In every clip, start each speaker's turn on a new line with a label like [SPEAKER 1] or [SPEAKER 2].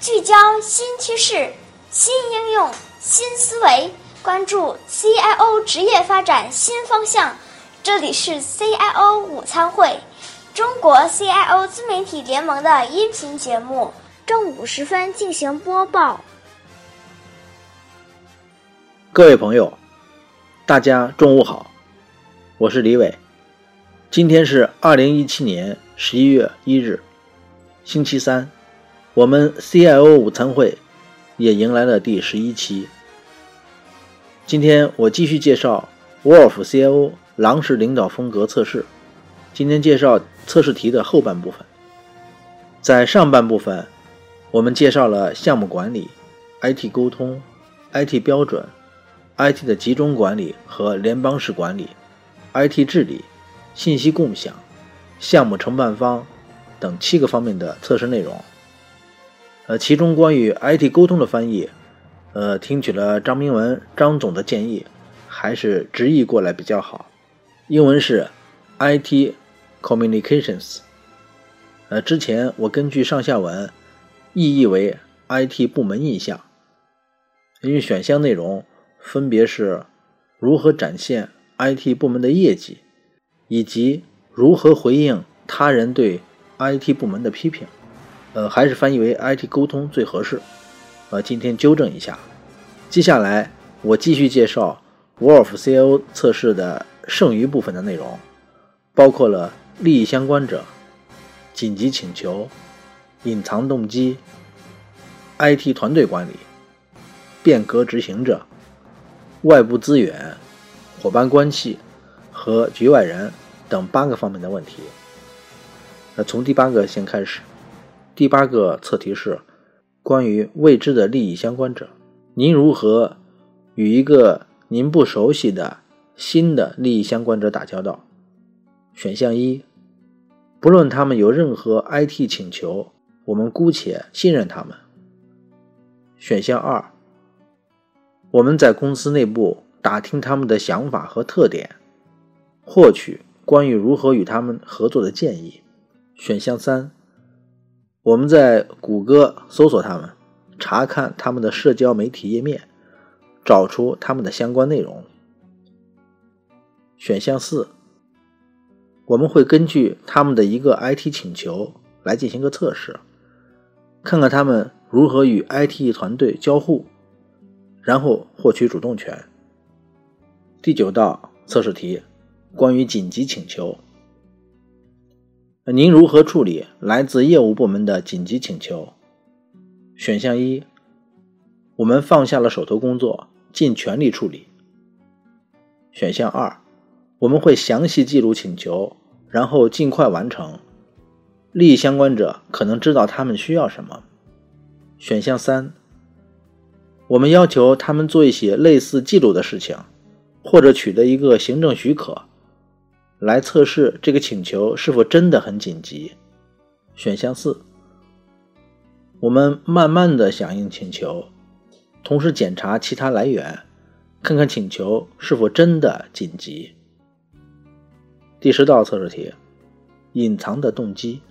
[SPEAKER 1] 聚焦新趋势、新应用、新思维，关注 CIO 职业发展新方向。这里是 CIO 午餐会，中国 CIO 自媒体联盟的音频节目，正午时分进行播报。
[SPEAKER 2] 各位朋友，大家中午好，我是李伟。今天是二零一七年十一月一日，星期三。我们 CIO 午餐会也迎来了第十一期。今天我继续介绍 Wolf CIO 狼式领导风格测试。今天介绍测试题的后半部分。在上半部分，我们介绍了项目管理、IT 沟通、IT 标准、IT 的集中管理和联邦式管理、IT 治理、信息共享、项目承办方等七个方面的测试内容。呃，其中关于 IT 沟通的翻译，呃，听取了张明文张总的建议，还是直译过来比较好。英文是 IT Communications。呃，之前我根据上下文意译为 IT 部门印象，因为选项内容分别是如何展现 IT 部门的业绩，以及如何回应他人对 IT 部门的批评。呃，还是翻译为 IT 沟通最合适。呃，今天纠正一下。接下来我继续介绍 Wolf CIO 测试的剩余部分的内容，包括了利益相关者、紧急请求、隐藏动机、IT 团队管理、变革执行者、外部资源、伙伴关系和局外人等八个方面的问题。那从第八个先开始。第八个测题是关于未知的利益相关者，您如何与一个您不熟悉的新的利益相关者打交道？选项一，不论他们有任何 IT 请求，我们姑且信任他们。选项二，我们在公司内部打听他们的想法和特点，获取关于如何与他们合作的建议。选项三。我们在谷歌搜索他们，查看他们的社交媒体页面，找出他们的相关内容。选项四，我们会根据他们的一个 IT 请求来进行个测试，看看他们如何与 IT 团队交互，然后获取主动权。第九道测试题，关于紧急请求。您如何处理来自业务部门的紧急请求？选项一，我们放下了手头工作，尽全力处理。选项二，我们会详细记录请求，然后尽快完成。利益相关者可能知道他们需要什么。选项三，我们要求他们做一些类似记录的事情，或者取得一个行政许可。来测试这个请求是否真的很紧急。选项四，我们慢慢的响应请求，同时检查其他来源，看看请求是否真的紧急。第十道测试题：隐藏的动机。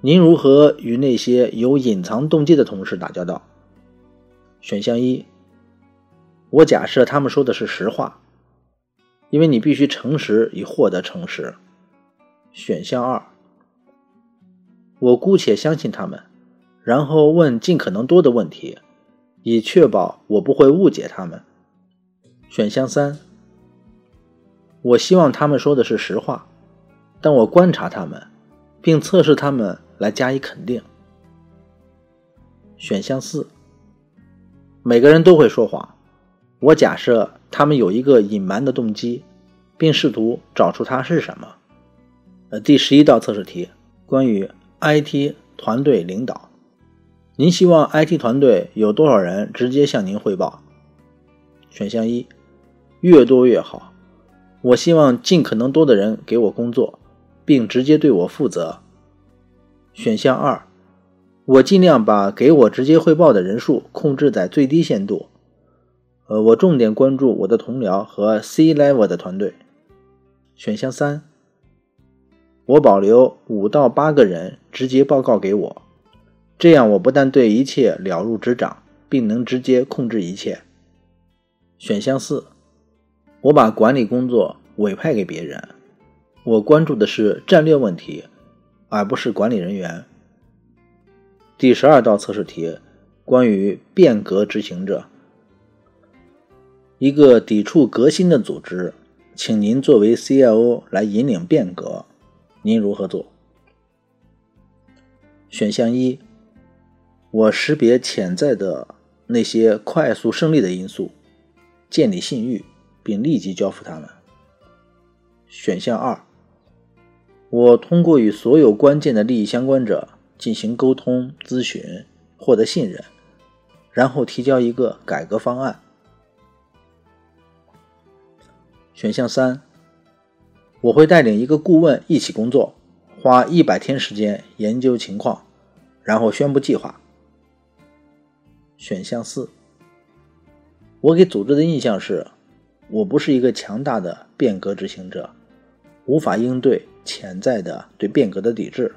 [SPEAKER 2] 您如何与那些有隐藏动机的同事打交道？选项一，我假设他们说的是实话。因为你必须诚实以获得诚实。选项二，我姑且相信他们，然后问尽可能多的问题，以确保我不会误解他们。选项三，我希望他们说的是实话，但我观察他们，并测试他们来加以肯定。选项四，每个人都会说谎。我假设他们有一个隐瞒的动机，并试图找出它是什么。呃，第十一道测试题关于 IT 团队领导，您希望 IT 团队有多少人直接向您汇报？选项一，越多越好。我希望尽可能多的人给我工作，并直接对我负责。选项二，我尽量把给我直接汇报的人数控制在最低限度。呃，我重点关注我的同僚和 C level 的团队。选项三，我保留五到八个人直接报告给我。这样我不但对一切了如指掌，并能直接控制一切。选项四，我把管理工作委派给别人，我关注的是战略问题，而不是管理人员。第十二道测试题，关于变革执行者，一个抵触革新的组织，请您作为 CIO 来引领变革，您如何做？选项一。我识别潜在的那些快速胜利的因素，建立信誉，并立即交付他们。选项二，我通过与所有关键的利益相关者进行沟通咨询，获得信任，然后提交一个改革方案。选项三，我会带领一个顾问一起工作，花一百天时间研究情况，然后宣布计划。选项四，我给组织的印象是，我不是一个强大的变革执行者，无法应对潜在的对变革的抵制。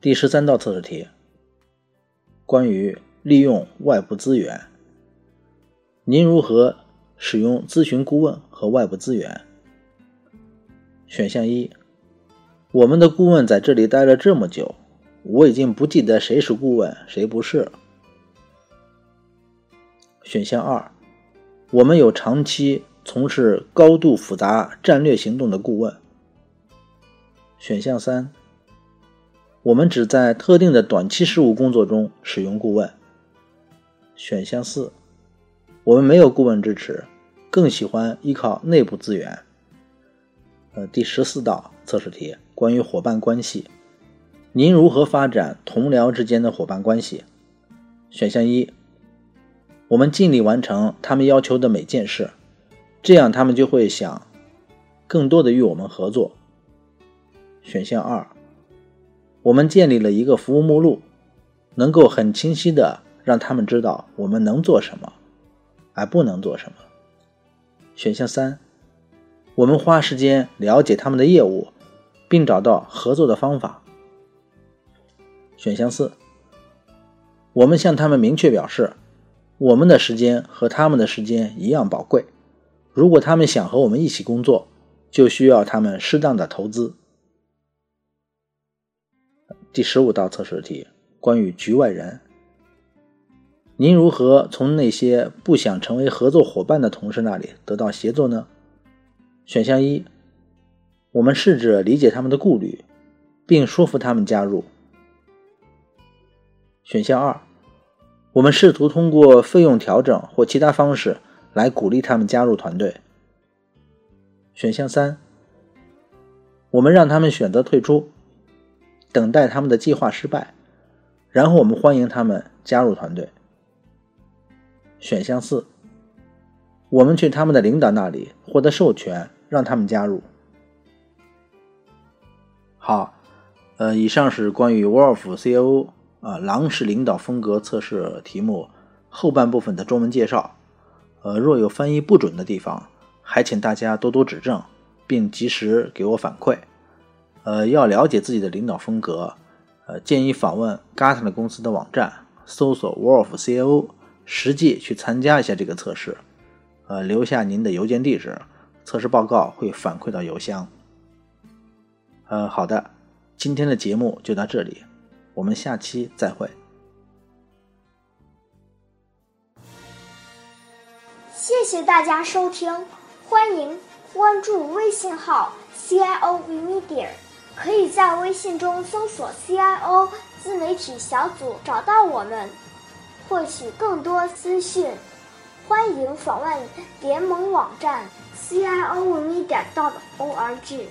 [SPEAKER 2] 第十三道测试题，关于利用外部资源，您如何使用咨询顾问和外部资源？选项一，我们的顾问在这里待了这么久，我已经不记得谁是顾问，谁不是。选项二，我们有长期从事高度复杂战略行动的顾问。选项三，我们只在特定的短期事务工作中使用顾问。选项四，我们没有顾问支持，更喜欢依靠内部资源。呃，第十四道测试题关于伙伴关系，您如何发展同僚之间的伙伴关系？选项一。我们尽力完成他们要求的每件事，这样他们就会想更多的与我们合作。选项二，我们建立了一个服务目录，能够很清晰的让他们知道我们能做什么，而不能做什么。选项三，我们花时间了解他们的业务，并找到合作的方法。选项四，我们向他们明确表示。我们的时间和他们的时间一样宝贵。如果他们想和我们一起工作，就需要他们适当的投资。第十五道测试题关于局外人，您如何从那些不想成为合作伙伴的同事那里得到协作呢？选项一，我们试着理解他们的顾虑，并说服他们加入。选项二。我们试图通过费用调整或其他方式来鼓励他们加入团队。选项三，我们让他们选择退出，等待他们的计划失败，然后我们欢迎他们加入团队。选项四，我们去他们的领导那里获得授权，让他们加入。好，呃，以上是关于 Wolf COO。啊，狼式领导风格测试题目后半部分的中文介绍。呃，若有翻译不准的地方，还请大家多多指正，并及时给我反馈。呃，要了解自己的领导风格，呃，建议访问 Gartner 公司的网站，搜索 Wolf CIO，实际去参加一下这个测试。呃，留下您的邮件地址，测试报告会反馈到邮箱。呃，好的，今天的节目就到这里。我们下期再会。
[SPEAKER 1] 谢谢大家收听，欢迎关注微信号 CIO Media，可以在微信中搜索 CIO 自媒体小组找到我们，获取更多资讯。欢迎访问联盟网站 c i o me dot o r g。